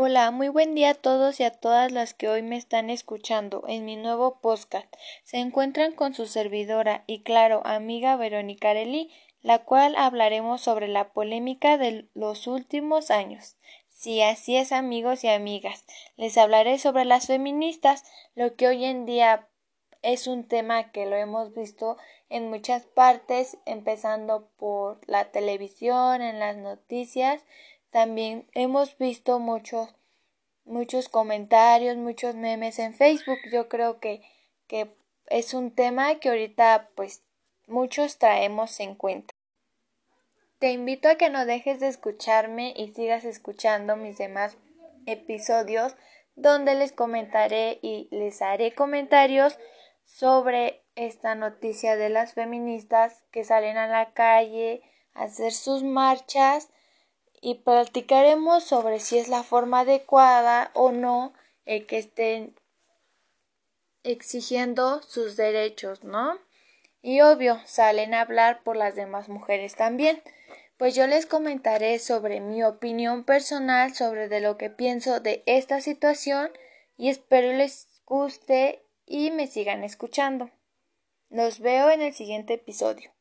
Hola, muy buen día a todos y a todas las que hoy me están escuchando en mi nuevo podcast. Se encuentran con su servidora y claro, amiga Verónica Arelí, la cual hablaremos sobre la polémica de los últimos años. Sí, así es amigos y amigas. Les hablaré sobre las feministas, lo que hoy en día es un tema que lo hemos visto en muchas partes, empezando por la televisión, en las noticias, también hemos visto muchos, muchos comentarios, muchos memes en Facebook. Yo creo que, que es un tema que ahorita pues muchos traemos en cuenta. Te invito a que no dejes de escucharme y sigas escuchando mis demás episodios donde les comentaré y les haré comentarios sobre esta noticia de las feministas que salen a la calle a hacer sus marchas y platicaremos sobre si es la forma adecuada o no el que estén exigiendo sus derechos, ¿no? Y obvio, salen a hablar por las demás mujeres también. Pues yo les comentaré sobre mi opinión personal sobre de lo que pienso de esta situación y espero les guste y me sigan escuchando. Los veo en el siguiente episodio.